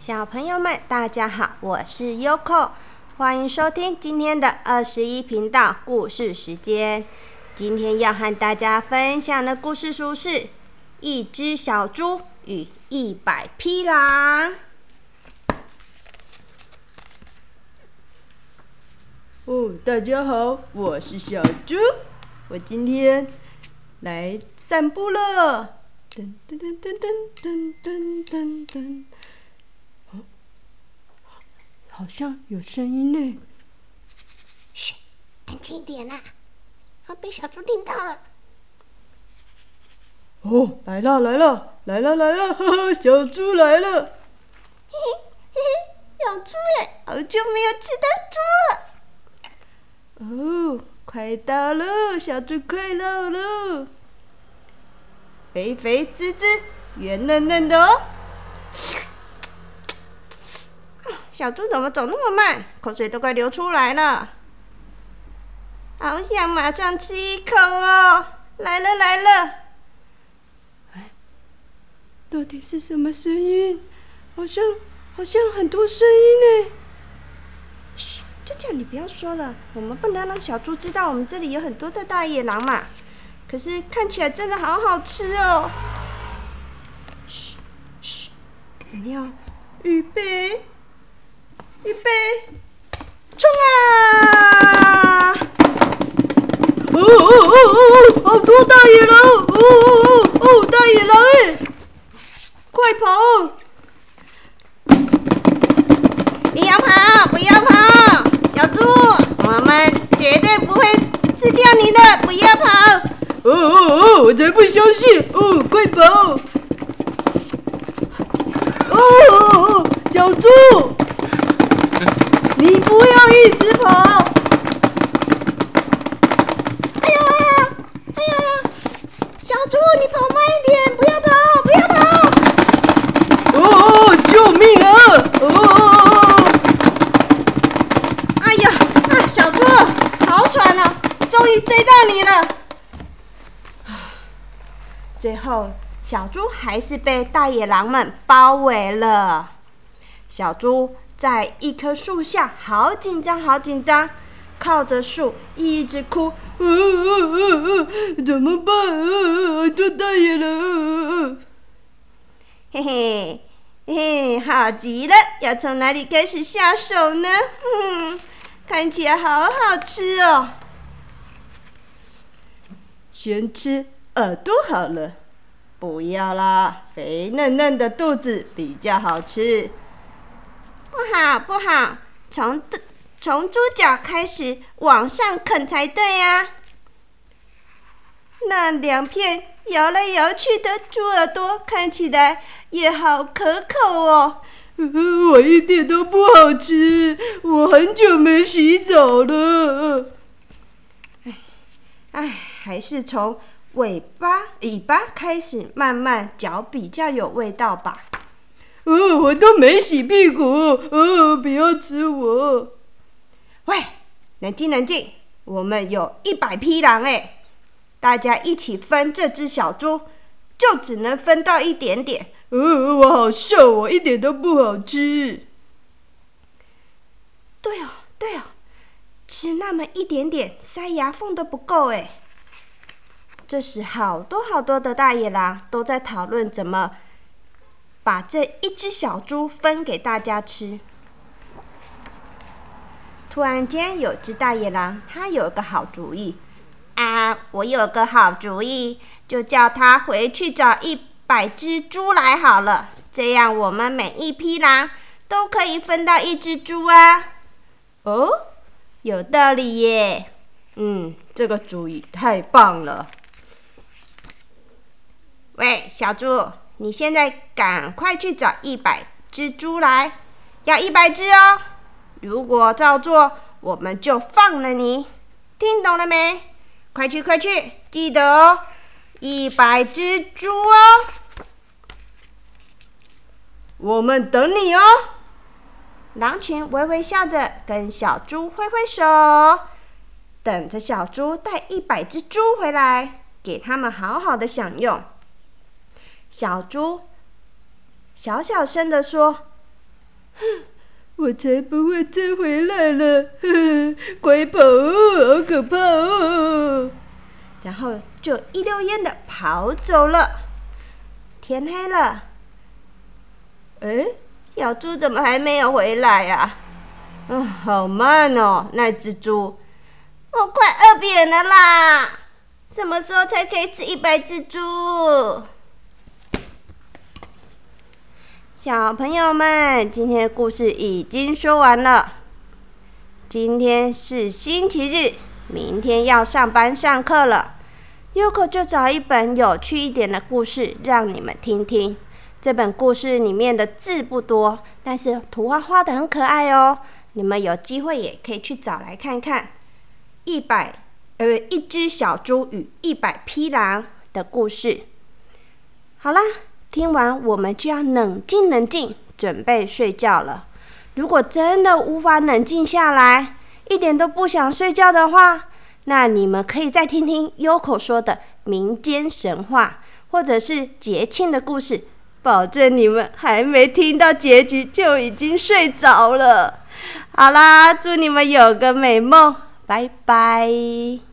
小朋友们，大家好，我是 Yoko，欢迎收听今天的二十一频道故事时间。今天要和大家分享的故事书是《一只小猪与一百匹狼》。哦，大家好，我是小猪，我今天来散步了。噔噔噔噔噔噔噔噔，哦，好像有声音呢。嘘，安静一点啦，啊，被小猪听到了。哦，来了来了来了来了，呵呵，小猪来了。嘿嘿嘿嘿，小猪耶，好久没有吃到猪了。哦，快到了，小猪快到了。肥肥滋滋、圆嫩嫩的哦！小猪怎么走那么慢？口水都快流出来了，好想马上吃一口哦！来了来了！哎，到底是什么声音？好像好像很多声音呢！嘘，就叫你不要说了，我们不能让小猪知道我们这里有很多的大野狼嘛。可是看起来真的好好吃哦！嘘嘘，你要预备，预备，冲啊！哦哦哦哦哦，好多大野狼！哦哦哦哦，大野狼，快跑！不要跑，不要跑，小猪，我们绝对不会吃掉你的！不要跑！哦哦哦！我才不相信！哦，快跑！哦哦哦！小猪，一直跑！哎呀哎呀哎呀！小猪，你跑慢一点，不要跑，不要跑！哦！救命啊！哦！哎呀啊！小猪，好喘啊，终于追到你了。最后，小猪还是被大野狼们包围了。小猪在一棵树下，好紧张，好紧张，靠着树一直哭。嗯嗯嗯嗯，怎么办？嗯嗯，多大野狼！嘿嘿嘿嘿，好极了！要从哪里开始下手呢？嗯，看起来好好吃哦。先吃。耳朵好了，不要啦，肥嫩嫩的肚子比较好吃。不好不好，从从猪脚开始往上啃才对呀。那两片摇来摇去的猪耳朵看起来也好可口哦。我一点都不好吃，我很久没洗澡了。哎哎，还是从。尾巴、尾巴开始慢慢嚼，比较有味道吧。哦，我都没洗屁股，哦，不要吃我。喂，冷静冷静，我们有一百匹狼哎，大家一起分这只小猪，就只能分到一点点。哦，我好瘦，我一点都不好吃。对哦，对哦，吃那么一点点，塞牙缝都不够哎。这时，好多好多的大野狼都在讨论怎么把这一只小猪分给大家吃。突然间，有只大野狼，他有个好主意啊！我有个好主意，就叫他回去找一百只猪来好了，这样我们每一匹狼都可以分到一只猪啊！哦，有道理耶！嗯，这个主意太棒了。喂，小猪，你现在赶快去找一百只猪来，要一百只哦。如果照做，我们就放了你。听懂了没？快去快去，记得哦，一百只猪哦。我们等你哦。狼群微微笑着跟小猪挥挥手，等着小猪带一百只猪回来，给他们好好的享用。小猪小小声的说：“我才不会再回来了！呵呵，快跑哦，好可怕哦！然后就一溜烟的跑走了。天黑了，哎，小猪怎么还没有回来呀、啊？好慢哦，那只猪，我快饿扁了啦！什么时候才可以吃一百只猪？小朋友们，今天的故事已经说完了。今天是星期日，明天要上班上课了。Yoko 就找一本有趣一点的故事让你们听听。这本故事里面的字不多，但是图画画的很可爱哦。你们有机会也可以去找来看看。一百呃，一只小猪与一百匹狼的故事。好啦。听完，我们就要冷静冷静，准备睡觉了。如果真的无法冷静下来，一点都不想睡觉的话，那你们可以再听听 Yoko 说的民间神话，或者是节庆的故事，保证你们还没听到结局就已经睡着了。好啦，祝你们有个美梦，拜拜。